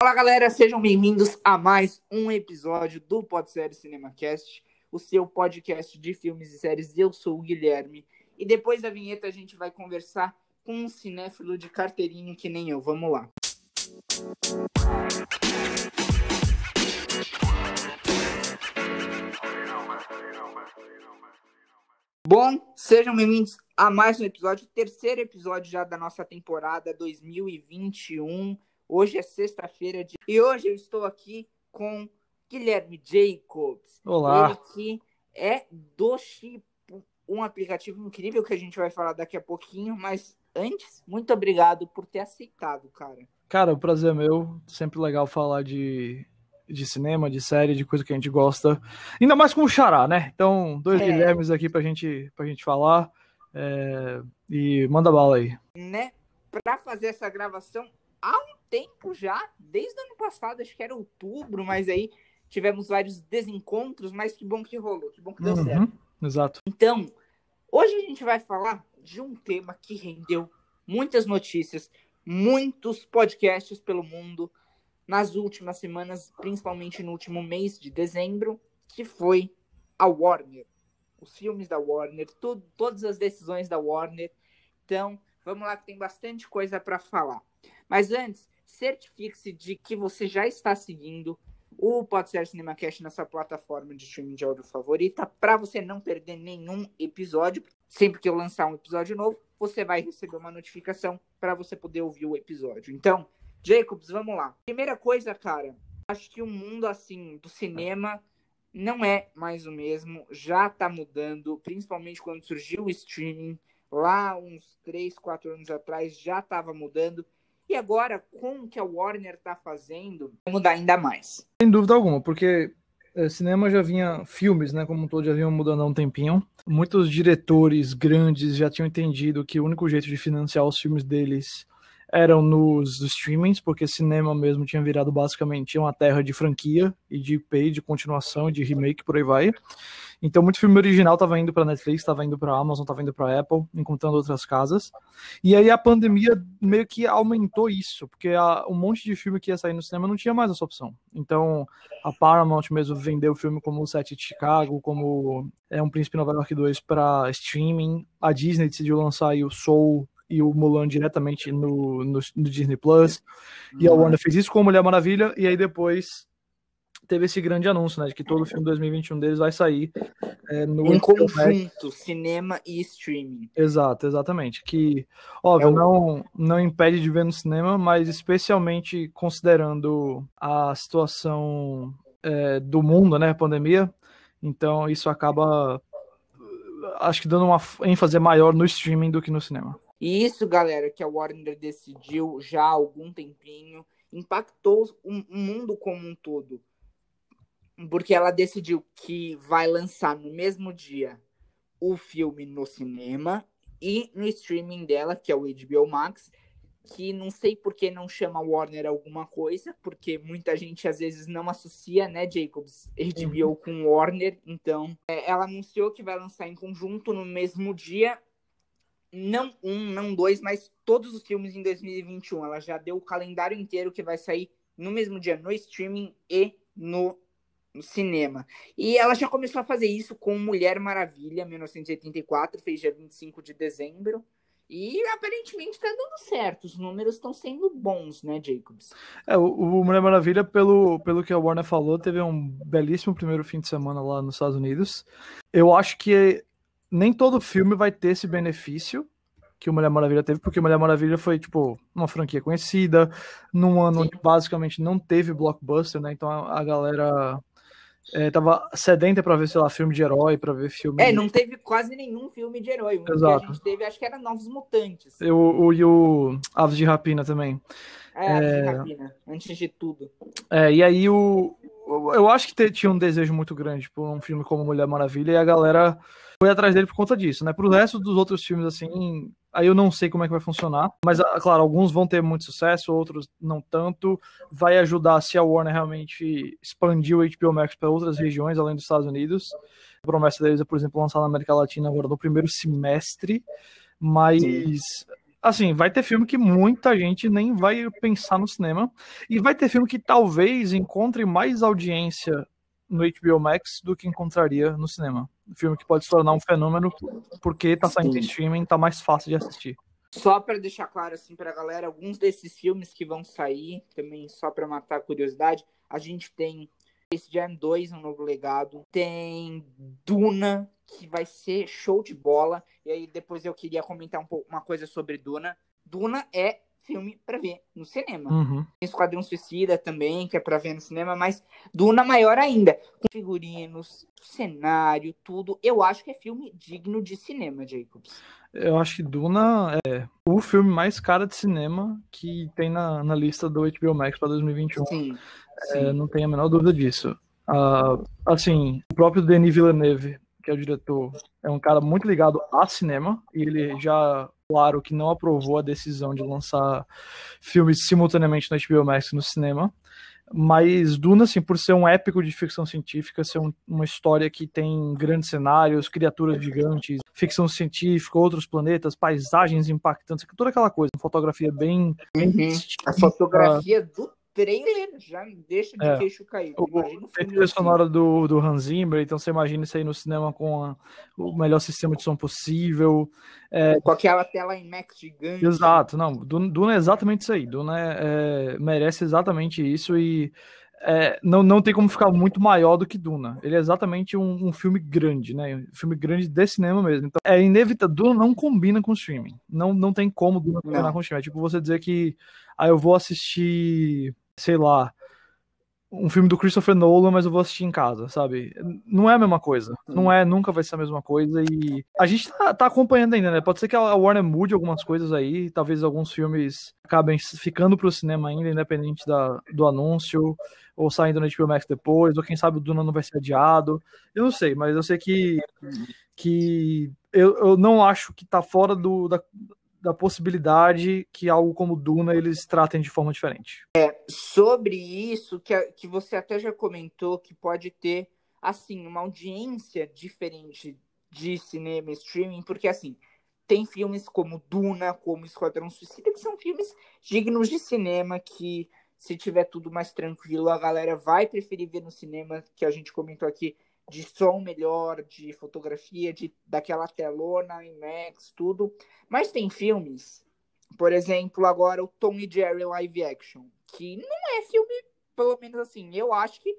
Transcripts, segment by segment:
Fala galera, sejam bem-vindos a mais um episódio do Podsérie CinemaCast, o seu podcast de filmes e séries. Eu sou o Guilherme e depois da vinheta a gente vai conversar com um cinéfilo de carteirinho que nem eu. Vamos lá. Bom, sejam bem-vindos a mais um episódio, terceiro episódio já da nossa temporada 2021. Hoje é sexta-feira de... e hoje eu estou aqui com Guilherme Jacobs. Olá. Ele que é do Chip, um aplicativo incrível que a gente vai falar daqui a pouquinho, mas antes, muito obrigado por ter aceitado, cara. Cara, o prazer é meu. Sempre legal falar de, de cinema, de série, de coisa que a gente gosta. Ainda mais com o Xará, né? Então, dois É. Guilhermes aqui pra gente, pra gente falar. É, E manda bala aí. né, para fazer essa gravação há um tempo já, desde o ano passado, acho que era outubro, mas aí tivemos vários desencontros, mas que bom que rolou, que bom que deu certo. Uhum, Exato. Então, hoje a gente vai falar de um tema que rendeu muitas notícias, muitos podcasts pelo mundo nas últimas semanas, principalmente no último mês de dezembro, que foi a Warner. Os filmes da Warner, tu- todas as decisões da Warner. Então, vamos lá que tem bastante coisa para falar. Mas antes, certifique-se de que você já está seguindo o Podser CinemaCast na sua plataforma de streaming de áudio favorita, para você não perder nenhum episódio. Sempre que eu lançar um episódio novo, você vai receber uma notificação para você poder ouvir o episódio. Então, Jacobs, vamos lá. Primeira coisa, cara, acho que o mundo assim do cinema não é mais o mesmo, já tá mudando, principalmente quando surgiu o streaming, lá uns 3, 4 anos atrás já estava mudando. E agora, com o que a Warner tá fazendo, vai mudar ainda mais. Sem dúvida alguma, porque é, cinema já vinha, filmes, né, como um todo, já vinham mudando há um tempinho. Muitos diretores grandes já tinham entendido que o único jeito de financiar os filmes deles eram nos streamings, porque cinema mesmo tinha virado basicamente uma terra de franquia e de pay, de continuação, de remake, por aí vai. Então, muito filme original estava indo para Netflix, estava indo para Amazon, estava indo para Apple, encontrando outras casas. E aí a pandemia meio que aumentou isso, porque a- um monte de filme que ia sair no cinema não tinha mais essa opção. Então, a Paramount mesmo vendeu o filme como o Sete de Chicago, como é um Príncipe Nova York 2 para streaming. A Disney decidiu lançar aí o Soul e o Mulan diretamente no, no, no Disney Plus. E a Warner fez isso com a Mulher Maravilha, e aí depois teve esse grande anúncio, né, de que todo o filme 2021 deles vai sair é, no Em conjunto, cinema e streaming. Exato, exatamente. Que, óbvio, É o- não, não impede de ver no cinema, mas especialmente considerando a situação é, do mundo, né, a pandemia, então isso acaba, acho que dando uma ênfase maior no streaming do que no cinema. E isso, galera, que a Warner decidiu já há algum tempinho, impactou o mundo como um todo. Porque ela decidiu que vai lançar no mesmo dia o filme no cinema e no streaming dela, que é o HBO Max, que não sei por que não chama Warner alguma coisa, porque muita gente às vezes não associa, né, Jacobs, HBO com Warner, então é, ela anunciou que vai lançar em conjunto no mesmo dia não um, não dois, mas todos os filmes em 2021. Ela já deu o calendário inteiro que vai sair no mesmo dia no streaming e no, no cinema. E ela já começou a fazer isso com Mulher Maravilha, 1984, fez dia 25 de dezembro. E aparentemente tá dando certo. Os números estão sendo bons, né, Jacobs? É, o, o Mulher Maravilha, pelo, pelo que a Warner falou, teve um belíssimo primeiro fim de semana lá nos Estados Unidos. Eu acho que nem todo filme vai ter esse benefício que o Mulher Maravilha teve, porque o Mulher Maravilha foi, tipo, uma franquia conhecida, num ano Sim. onde basicamente não teve blockbuster, né? Então a, a galera é, tava sedenta pra ver, sei lá, filme de herói, pra ver filme. É, não teve quase nenhum filme de herói. O único que Exato. a gente teve, acho que era Novos Mutantes. E o, e o Aves de Rapina também. É, é... Rapina, antes de tudo. É, e aí o. Eu acho que tinha um desejo muito grande por um filme como Mulher Maravilha e a galera foi atrás dele por conta disso, né? Pro resto dos outros filmes, assim, aí eu não sei como é que vai funcionar. Mas, ah, claro, alguns vão ter muito sucesso, outros não tanto. Vai ajudar se a Warner realmente expandir o HBO Max para outras regiões, além dos Estados Unidos. A promessa deles é, por exemplo, lançar na América Latina agora no primeiro semestre. Mas assim, vai ter filme que muita gente nem vai pensar no cinema. E vai ter filme que talvez encontre mais audiência no HBO Max do que encontraria no cinema. Filme que pode se tornar um fenômeno porque tá saindo em streaming, tá mais fácil de assistir. Só para deixar claro assim para a galera, alguns desses filmes que vão sair, também só para matar a curiosidade, a gente tem Space Jam 2, um novo legado, tem Duna, que vai ser show de bola. E aí depois eu queria comentar um pouco uma coisa sobre Duna. Duna é filme para ver no cinema. Uhum. Tem Esquadrão Suicida também, que é para ver no cinema, mas Duna maior ainda. Com figurinos, cenário, tudo. Eu acho que é filme digno de cinema, Jacobs. Eu acho que Duna é o filme mais caro de cinema que tem na, na lista do HBO Max para 2021. Sim, É, sim. não tenho a menor dúvida disso. Ah, assim, o próprio Denis Villeneuve, que é o diretor, é um cara muito ligado a cinema e ele já, claro, que não aprovou a decisão de lançar filmes simultaneamente no HBO Max e no cinema. Mas Duna, assim, por ser um épico de ficção científica, ser um- uma história que tem grandes cenários, criaturas gigantes, ficção científica, outros planetas, paisagens impactantes, toda aquela coisa, uma fotografia bem Uhum. A fotografia do trailer já me deixa de É. queixo caído. O- Imagina o Tem filme trilha sonora do, do Hans Zimmer, então você imagina isso aí no cinema com a- o melhor sistema de som possível. Com aquela tela IMAX gigante. Exato, não, Duna, é exatamente isso aí. Duna é- é- merece exatamente isso e é, não, não tem como ficar muito maior do que Duna. Ele é exatamente um, um filme grande, né? Um filme grande de cinema mesmo. Então é inevitável. Duna não combina com streaming. Não, não tem como Duna combinar Não. com streaming. É tipo você dizer que ah, eu vou assistir, sei lá, um filme do Christopher Nolan, mas eu vou assistir em casa, sabe? Não é a mesma coisa. Não é, nunca vai ser a mesma coisa. E a gente tá, tá acompanhando ainda, né? Pode ser que a Warner mude algumas coisas aí, talvez alguns filmes acabem ficando pro cinema ainda, independente da, do anúncio, ou saindo no HBO Max depois, ou quem sabe o Duna não vai ser adiado. Eu não sei, mas eu sei que, que eu, eu não acho que tá fora do, da, da possibilidade que algo como Duna eles tratem de forma diferente. Sobre isso, que, que você até já comentou, que pode ter, assim, uma audiência diferente de cinema streaming, porque, assim, tem filmes como Duna, como Esquadrão Suicida, que são filmes dignos de cinema, que se tiver tudo mais tranquilo, a galera vai preferir ver no cinema, que a gente comentou aqui, de som melhor, de fotografia, de daquela telona, IMAX, tudo. Mas tem filmes, por exemplo, agora o Tom e Jerry live action, que não é filme, pelo menos assim, eu acho que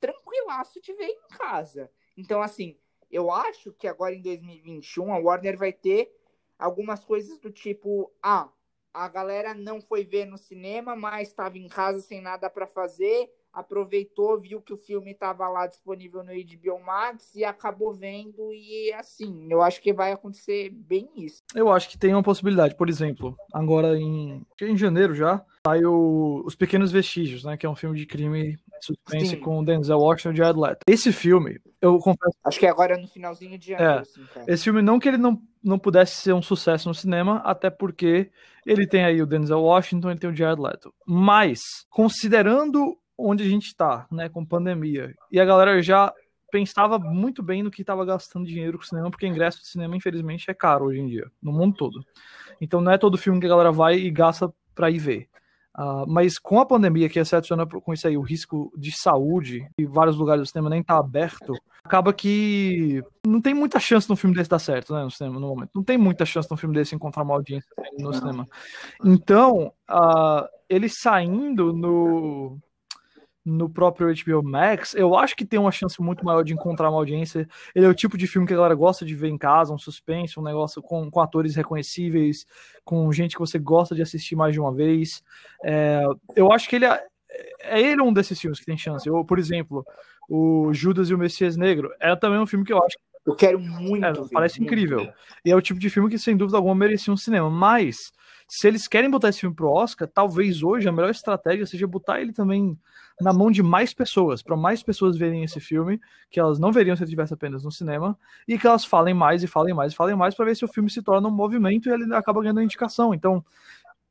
tranquilaço de ver em casa. Então, assim, eu acho que agora em 2021 a Warner vai ter algumas coisas do tipo, ah, a galera não foi ver no cinema, mas estava em casa sem nada para fazer, aproveitou, viu que o filme estava lá disponível no HBO Max e acabou vendo e assim, eu acho que vai acontecer bem isso. Eu acho que tem uma possibilidade. Por exemplo, agora em, em janeiro já, saiu Os Pequenos Vestígios, né? Que é um filme de crime e suspense Sim. com Denzel Washington e Jared Leto. Esse filme, eu confesso, Acho que agora no finalzinho de janeiro, É, assim, cara. esse filme não que ele não, não pudesse ser um sucesso no cinema, até porque ele tem aí o Denzel Washington, ele tem o Jared Leto. Mas, considerando onde a gente tá, né, com pandemia, e a galera já pensava muito bem no que estava gastando dinheiro com o cinema, porque ingresso de cinema, infelizmente, é caro hoje em dia, no mundo todo. Então não é todo filme que a galera vai e gasta pra ir ver. Ah, mas com a pandemia, que se adiciona com isso aí o risco de saúde, e vários lugares do cinema nem tá aberto, acaba que não tem muita chance de um filme desse dar certo, né, no cinema, no momento. Não tem muita chance de um filme desse encontrar uma audiência no cinema. Então, ah, ele saindo no no próprio HBO Max, eu acho que tem uma chance muito maior de encontrar uma audiência. Ele é o tipo de filme que a galera gosta de ver em casa, um suspense, um negócio com, com atores reconhecíveis, com gente que você gosta de assistir mais de uma vez. É, eu acho que ele é, é ele um desses filmes que tem chance. Ou, por exemplo, o Judas e o Messias Negro é também um filme que eu acho Eu quero muito é, ver. parece muito. incrível. E é o tipo de filme que, sem dúvida alguma, merecia um cinema. Mas, se eles querem botar esse filme pro Oscar, talvez hoje a melhor estratégia seja botar ele também na mão de mais pessoas, para mais pessoas verem esse filme, que elas não veriam se ele tivesse apenas no cinema, e que elas falem mais e falem mais e falem mais, para ver se o filme se torna um movimento e ele acaba ganhando indicação. Então,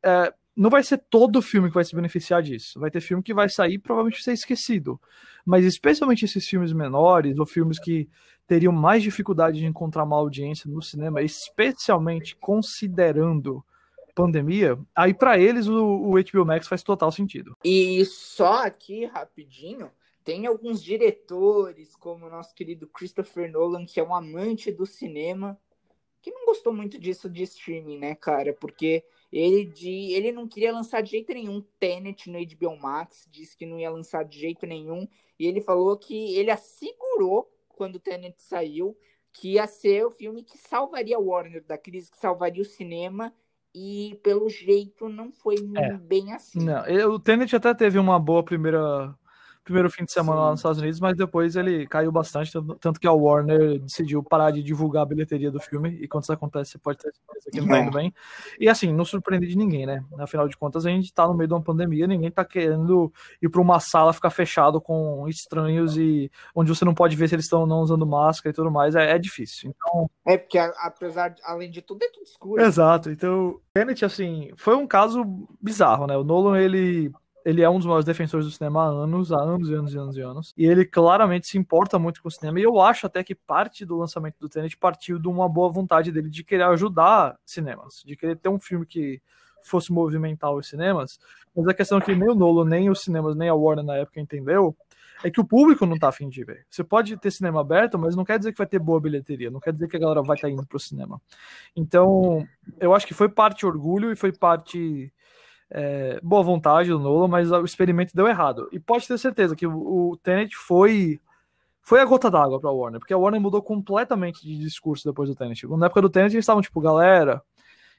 é, não vai ser todo filme que vai se beneficiar disso. Vai ter filme que vai sair e provavelmente ser esquecido. Mas especialmente esses filmes menores, ou filmes que teriam mais dificuldade de encontrar uma audiência no cinema, especialmente considerando pandemia, aí para eles o, o HBO Max faz total sentido. E só aqui, rapidinho, tem alguns diretores, como o nosso querido Christopher Nolan, que é um amante do cinema, que não gostou muito disso de streaming, né, cara? Porque ele, de, ele não queria lançar de jeito nenhum Tenet no HBO Max, disse que não ia lançar de jeito nenhum, e ele falou que ele assegurou, quando o Tenet saiu, que ia ser o filme que salvaria Warner da crise, que salvaria o cinema, e pelo jeito não foi é. bem assim. Não, o Tenet até teve uma boa primeira primeiro fim de semana Sim. lá nos Estados Unidos, mas depois ele caiu bastante, tanto que a Warner decidiu parar de divulgar a bilheteria do filme, e quando isso acontece, você pode ter certeza que não tá indo bem. E assim, não surpreende de ninguém, né? Afinal de contas, a gente tá no meio de uma pandemia, ninguém tá querendo ir para uma sala ficar fechado com estranhos e onde você não pode ver se eles estão não usando máscara e tudo mais, é, é difícil. Então... É, porque apesar, de, além de tudo, é tudo escuro. Exato, então, Tenet, assim, foi um caso bizarro, né? O Nolan, ele ele é um dos maiores defensores do cinema há anos, há anos e anos e anos e anos. E ele claramente se importa muito com o cinema. E eu acho até que parte do lançamento do Tenet partiu de uma boa vontade dele de querer ajudar cinemas, de querer ter um filme que fosse movimentar os cinemas. Mas a questão que nem o Nolo, nem os cinemas, nem a Warner na época entendeu é que o público não tá afim de ver. Você pode ter cinema aberto, mas não quer dizer que vai ter boa bilheteria, não quer dizer que a galera vai estar tá indo pro cinema. Então, eu acho que foi parte orgulho e foi parte é, boa vontade do Nolan, mas o experimento deu errado. E pode ter certeza que o, o Tenet foi foi a gota d'água para Warner, porque a Warner mudou completamente de discurso depois do Tenet. Na época do Tenet eles estavam tipo, galera,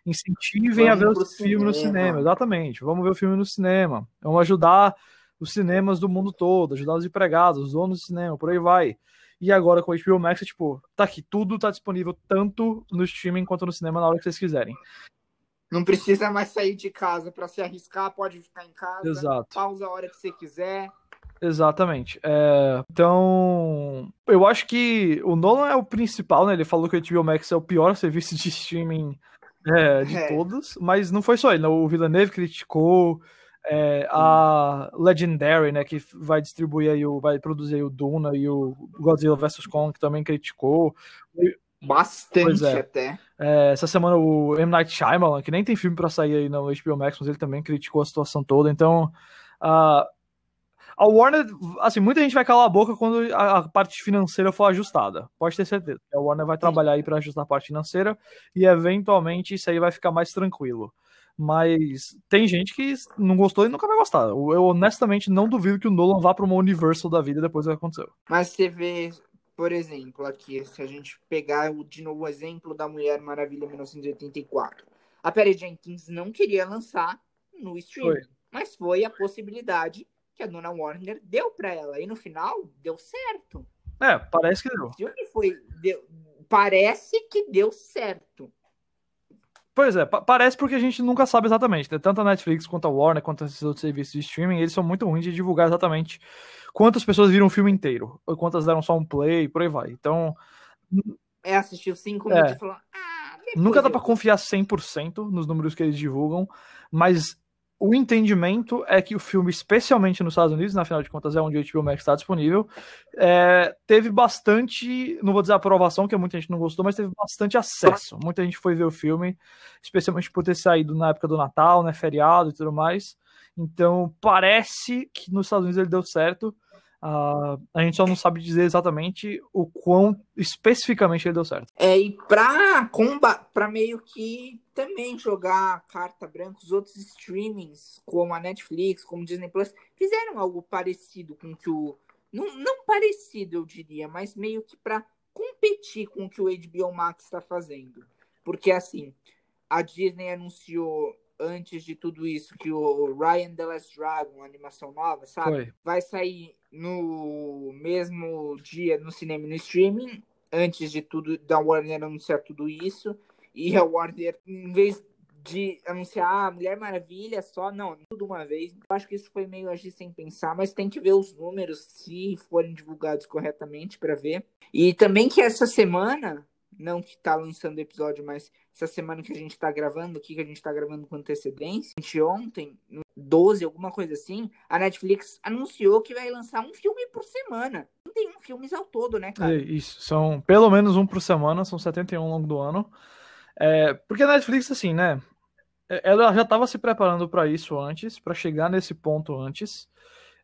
incentivem a ver o filme no cinema, exatamente. Vamos ver o filme no cinema. Vamos ajudar os cinemas do mundo todo, ajudar os empregados, os donos do cinema, por aí vai. E agora com o HBO Max, é tipo, tá aqui, tudo tá disponível tanto no streaming quanto no cinema na hora que vocês quiserem. Não precisa mais sair de casa para se arriscar, pode ficar em casa. Exato. Pausa a hora que você quiser. Exatamente. É, então, eu acho que o Nolan é o principal, né? Ele falou que o HBO Max é o pior serviço de streaming é, de é. todos, mas não foi só ele. Né? O Villeneuve criticou, é, a Legendary, né, que vai distribuir aí o, vai produzir aí o Duna e o Godzilla vs Kong que também criticou. Bastante é. até. É, essa semana o M. Night Shyamalan, que nem tem filme para sair aí no HBO Max, mas ele também criticou a situação toda. Então, a, a Warner, assim, muita gente vai calar a boca quando a, a parte financeira for ajustada. Pode ter certeza. A Warner vai trabalhar aí para ajustar a parte financeira e eventualmente isso aí vai ficar mais tranquilo. Mas tem gente que não gostou e nunca vai gostar. Eu honestamente não duvido que o Nolan vá para uma Universal da vida depois do que aconteceu. Mas você vê por exemplo, aqui, se a gente pegar de novo o exemplo da Mulher Maravilha 1984. A Perry Jenkins não queria lançar no streaming, foi. mas foi a possibilidade que a dona Warner deu para ela. E no final, deu certo. É, parece que deu. O filme foi. Deu, parece que deu certo. Pois é, parece porque a gente nunca sabe exatamente. Né? Tanto a Netflix quanto a Warner, quanto esses outros serviços de streaming, eles são muito ruins de divulgar exatamente quantas pessoas viram o filme inteiro, ou quantas deram só um play, por aí vai. Então. É, assistiu cinco é. minutos e falou. Ah, nunca dá para confiar 100% nos números que eles divulgam, mas o entendimento é que o filme, especialmente nos Estados Unidos, na final de contas é onde o HBO Max está disponível, é, teve bastante, não vou dizer aprovação, que muita gente não gostou, mas teve bastante acesso. Muita gente foi ver o filme, especialmente por ter saído na época do Natal, né, feriado e tudo mais. Então parece que nos Estados Unidos ele deu certo. Uh, a gente só não sabe dizer exatamente o quão especificamente ele deu certo. É, e pra, pra meio que também jogar carta branca, os outros streamings, como a Netflix, como Disney Plus, fizeram algo parecido com que o. Não, não parecido, eu diria, mas meio que para competir com o que o HBO Max está fazendo. Porque assim, a Disney anunciou antes de tudo isso que o Ryan the Last Dragon, uma animação nova, sabe? Foi. Vai sair no mesmo dia no cinema e no streaming, antes de tudo da Warner anunciar tudo isso. E a Warner, em vez de anunciar a ah, Mulher Maravilha só, não, tudo uma vez. Eu acho que isso foi meio agir sem pensar, mas tem que ver os números se forem divulgados corretamente para ver. E também que essa semana não que tá lançando o episódio, mas essa semana que a gente tá gravando, aqui que a gente tá gravando com antecedência, ontem, 12, alguma coisa assim, a Netflix anunciou que vai lançar um filme por semana. 31 filmes ao todo, né, cara? É, isso, são pelo menos um por semana, são 71 ao longo do ano. É, porque a Netflix, assim, né? ela já estava se preparando para isso antes, para chegar nesse ponto antes.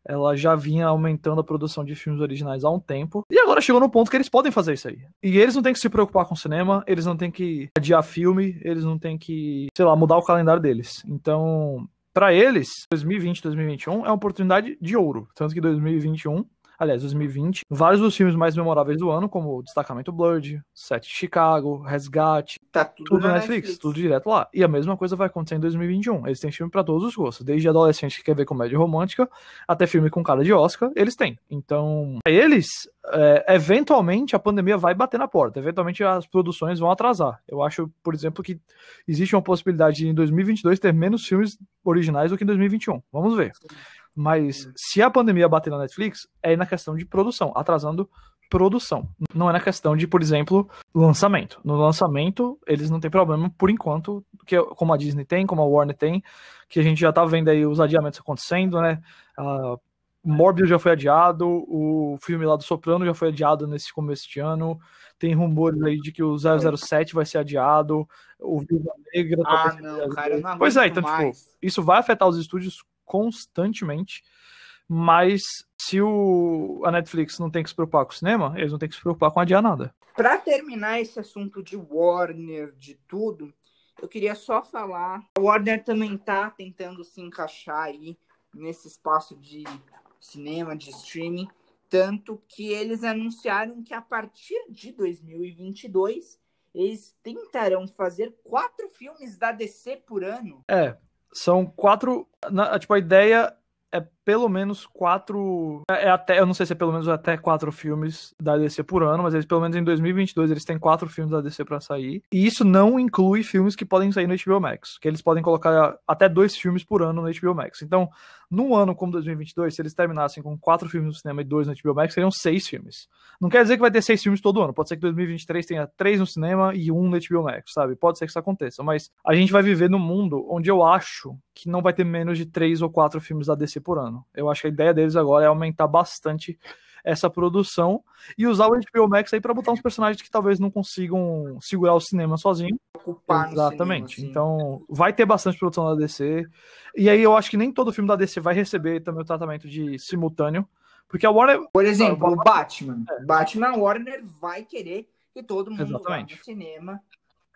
Ela já vinha aumentando a produção de filmes originais há um tempo. E agora chegou no ponto que eles podem fazer isso aí. E eles não têm que se preocupar com cinema, eles não têm que adiar filme, eles não têm que, sei lá, mudar o calendário deles. Então, para eles, 2020, 2021 é uma oportunidade de ouro. Tanto que 2021 aliás, 2020, vários dos filmes mais memoráveis do ano, como Destacamento Blood, Sete de Chicago, Resgate, tá tudo, tudo na Netflix, Netflix, tudo direto lá. E a mesma coisa vai acontecer em 2021. Eles têm filme para todos os gostos, desde adolescente que quer ver comédia romântica até filme com cara de Oscar, eles têm. Então, eles, é, eventualmente a pandemia vai bater na porta, eventualmente as produções vão atrasar. Eu acho, por exemplo, que existe uma possibilidade de em 2022 ter menos filmes originais do que em 2021. Vamos ver. Sim. Mas se a pandemia bater na Netflix, é na questão de produção, atrasando produção. Não é na questão de, por exemplo, lançamento. No lançamento, eles não têm problema, por enquanto, que como a Disney tem, como a Warner tem, que a gente já tá vendo aí os adiamentos acontecendo, né? Uh, Morbius já foi adiado, o filme lá do Soprano já foi adiado nesse começo de ano. Tem rumores aí de que o 007 vai ser adiado, o Viva Negra. Ah, não, cara, não Pois é, então, tipo, isso vai afetar os estúdios constantemente. Mas se o, a Netflix não tem que se preocupar com o cinema, eles não têm que se preocupar com adiar nada. Para terminar esse assunto de Warner, de tudo, eu queria só falar. A Warner também tá tentando se encaixar aí nesse espaço de cinema, de streaming. Tanto que eles anunciaram que a partir de 2022 eles tentarão fazer quatro filmes da DC por ano. É, são quatro. Na, tipo, a ideia é pelo menos quatro. É, é, até, eu não sei se é pelo menos até quatro filmes da DC por ano, mas eles, pelo menos em 2022, eles têm quatro filmes da DC para sair. E isso não inclui filmes que podem sair no HBO Max, que eles podem colocar até dois filmes por ano no HBO Max. Então, num ano como 2022, se eles terminassem com quatro filmes no cinema e dois no HBO Max, seriam seis filmes. Não quer dizer que vai ter seis filmes todo ano. Pode ser que 2023 tenha três no cinema e um no HBO Max, sabe? Pode ser que isso aconteça. Mas a gente vai viver num mundo onde eu acho que não vai ter menos de três ou quatro filmes da DC por ano. Eu acho que a ideia deles agora é aumentar bastante essa produção e usar o HBO Max aí para botar uns personagens que talvez não consigam segurar o cinema sozinho. Ocupar Exatamente. Cinema, assim. então, vai ter bastante produção da DC. E aí eu acho que nem todo filme da DC vai receber também o tratamento de simultâneo, porque a Warner, por exemplo, o Batman. É. Batman Warner vai querer que todo mundo Exatamente. vá no cinema.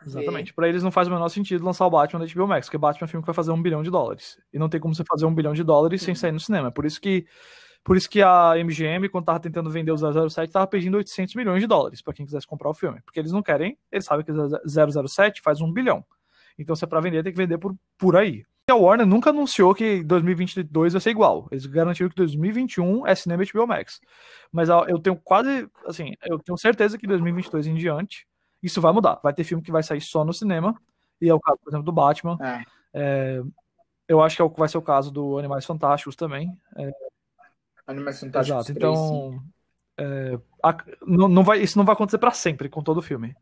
Exatamente. Para eles não faz o menor sentido lançar o Batman da HBO Max, porque Batman é um filme que vai fazer um bilhão de dólares. E não tem como você fazer um bilhão de dólares Sim. sem sair no cinema. Por isso que por isso que a MGM, quando tava tentando vender o 007, tava pedindo 800 milhões de dólares para quem quisesse comprar o filme. Porque eles não querem, eles sabem que o 007 faz um bilhão. Então, se é pra vender, tem que vender por, por aí. E a Warner nunca anunciou que 2022 vai ser igual. Eles garantiram que 2021 é cinema HBO Max. Mas eu tenho quase, assim, eu tenho certeza que 2022 em diante, isso vai mudar. Vai ter filme que vai sair só no cinema. E é o caso, por exemplo, do Batman. É. É, eu acho que é o, vai ser o caso do Animais Fantásticos também. É, Animais Fantásticos Exato, então é, a, não, não vai, isso não vai acontecer para sempre com todo o filme.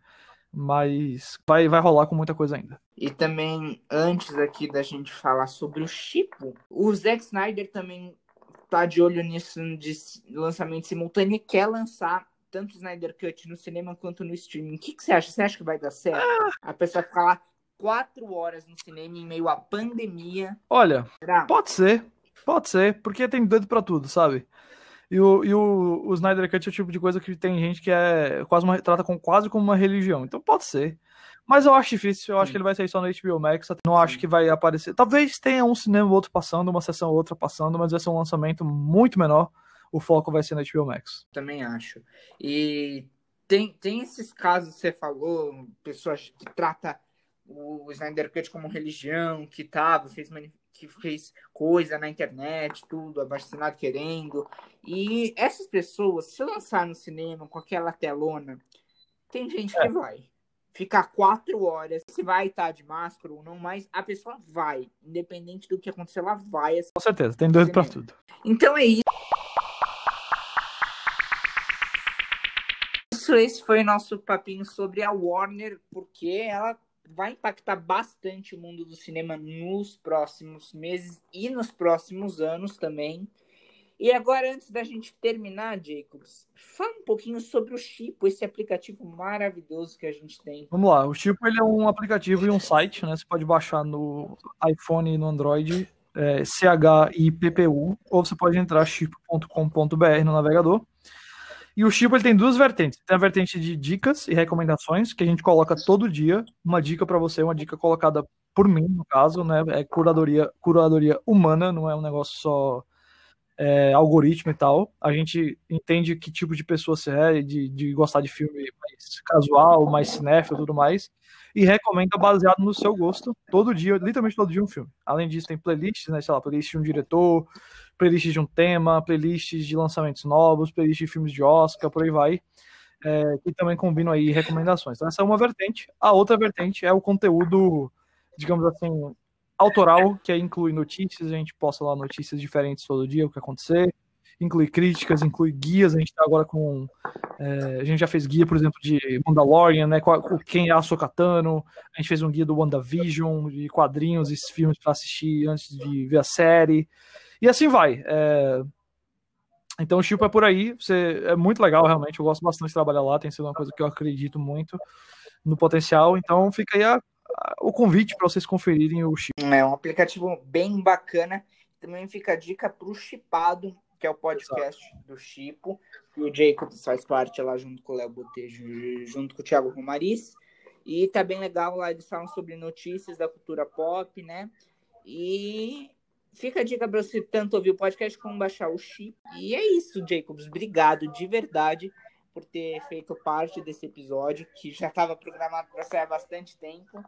Mas vai, vai rolar com muita coisa ainda. E também, antes aqui da gente falar sobre o Chipo, o Zack Snyder também tá de olho nisso de lançamento simultâneo e quer lançar tanto o Snyder Cut no cinema quanto no streaming. O que, que você acha? Você acha que vai dar certo? Ah. A pessoa ficar lá quatro horas no cinema em meio à pandemia. Olha, Será? pode ser. Pode ser, porque tem doido para tudo, sabe? E o, e o, o Snyder Cut é o tipo de coisa que tem gente que é quase uma, trata com, quase como uma religião. Então pode ser. Mas eu acho difícil, eu acho que ele vai sair só no HBO Max. Não acho que vai aparecer. Talvez tenha um cinema ou outro passando, uma sessão ou outra passando, mas vai ser um lançamento muito menor. O foco vai ser no HBO Max. Também acho. E tem, tem esses casos que você falou, pessoas que trata o Snyder Cut como religião, que tava, fez que fez coisa na internet, tudo, abastinado querendo. E essas pessoas, se lançar no cinema com aquela telona, tem gente é. que vai. Ficar quatro horas, se vai estar de máscara ou não, mas a pessoa vai. Independente do que acontecer, ela vai. Com certeza, tem dois para tudo. Então é isso. Esse foi nosso papinho sobre a Warner, porque ela vai impactar bastante o mundo do cinema nos próximos meses e nos próximos anos também. E agora, antes da gente terminar, Jacobs, fala um pouquinho sobre o Chipo, esse aplicativo maravilhoso que a gente tem. Vamos lá, o Chipo ele é um aplicativo e um site, né? Você pode baixar no iPhone e no Android, é, CHIPPU, ou você pode entrar chipo.com.br no navegador. E o Chipo ele tem duas vertentes. Tem a vertente de dicas e recomendações, que a gente coloca todo dia, uma dica para você, uma dica colocada por mim, no caso, né? É curadoria, curadoria humana, não é um negócio só é, algoritmo e tal, a gente entende que tipo de pessoa você é, de, de gostar de filme mais casual, mais cinéfilo e tudo mais, e recomenda baseado no seu gosto, todo dia, literalmente todo dia um filme. Além disso, tem playlists, né, sei lá, playlist de um diretor, playlists de um tema, playlists de lançamentos novos, playlists de filmes de Oscar, por aí vai, é, que também combinam aí recomendações. Então essa é uma vertente. A outra vertente é o conteúdo, digamos assim, autoral, que aí inclui notícias, a gente posta lá notícias diferentes todo dia, o que acontecer, inclui críticas, inclui guias, a gente tá agora com. É, a gente já fez guia, por exemplo, de Mandalorian, né? Quem é a Sokatano, a gente fez um guia do WandaVision, de quadrinhos e filmes para assistir antes de ver a série. E assim vai. É... Então o Chipo é por aí, você, é muito legal realmente, eu gosto bastante de trabalhar lá, tem sido uma coisa que eu acredito muito no potencial, então fica aí a o convite para vocês conferirem o chip. É um aplicativo bem bacana. Também fica a dica para o Chipado, que é o podcast Exato. do Chipo. E o Jacob faz parte lá junto com o Léo Botejo, junto com o Thiago Romariz. E tá bem legal lá, eles falam sobre notícias da cultura pop, né? E fica a dica para você tanto ouvir o podcast como baixar o chip. E é isso, Jacobs. Obrigado de verdade por ter feito parte desse episódio, que já estava programado para sair há bastante tempo.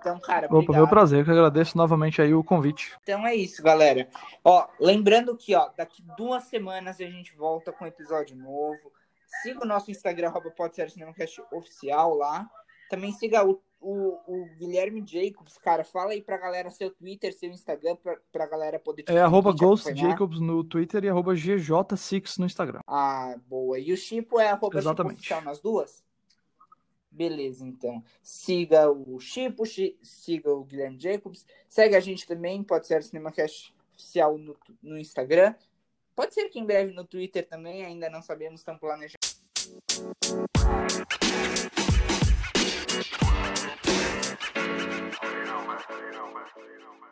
Então, cara, Opa, obrigado. meu prazer, que agradeço novamente aí o convite. Então é isso, galera. Ó, lembrando que, ó, daqui duas semanas a gente volta com um episódio novo. Siga o nosso Instagram, arroba pode ser cinemacast oficial lá. Também siga o, o, o, Guilherme Jacobs, cara. Fala aí pra galera seu Twitter, seu Instagram, pra, pra galera poder te É arroba Ghost Jacobs no Twitter e arroba GJ6 no Instagram. Ah, boa. E o Chipo é arroba Exatamente. oficial nas duas? Beleza, então. Siga o Chipo, siga o Guilherme Jacobs. Segue a gente também, pode ser o CinemaCast oficial no, no Instagram. Pode ser que em breve no Twitter também, ainda não sabemos, estamos planejando. You know, man. You know, man. You know, man.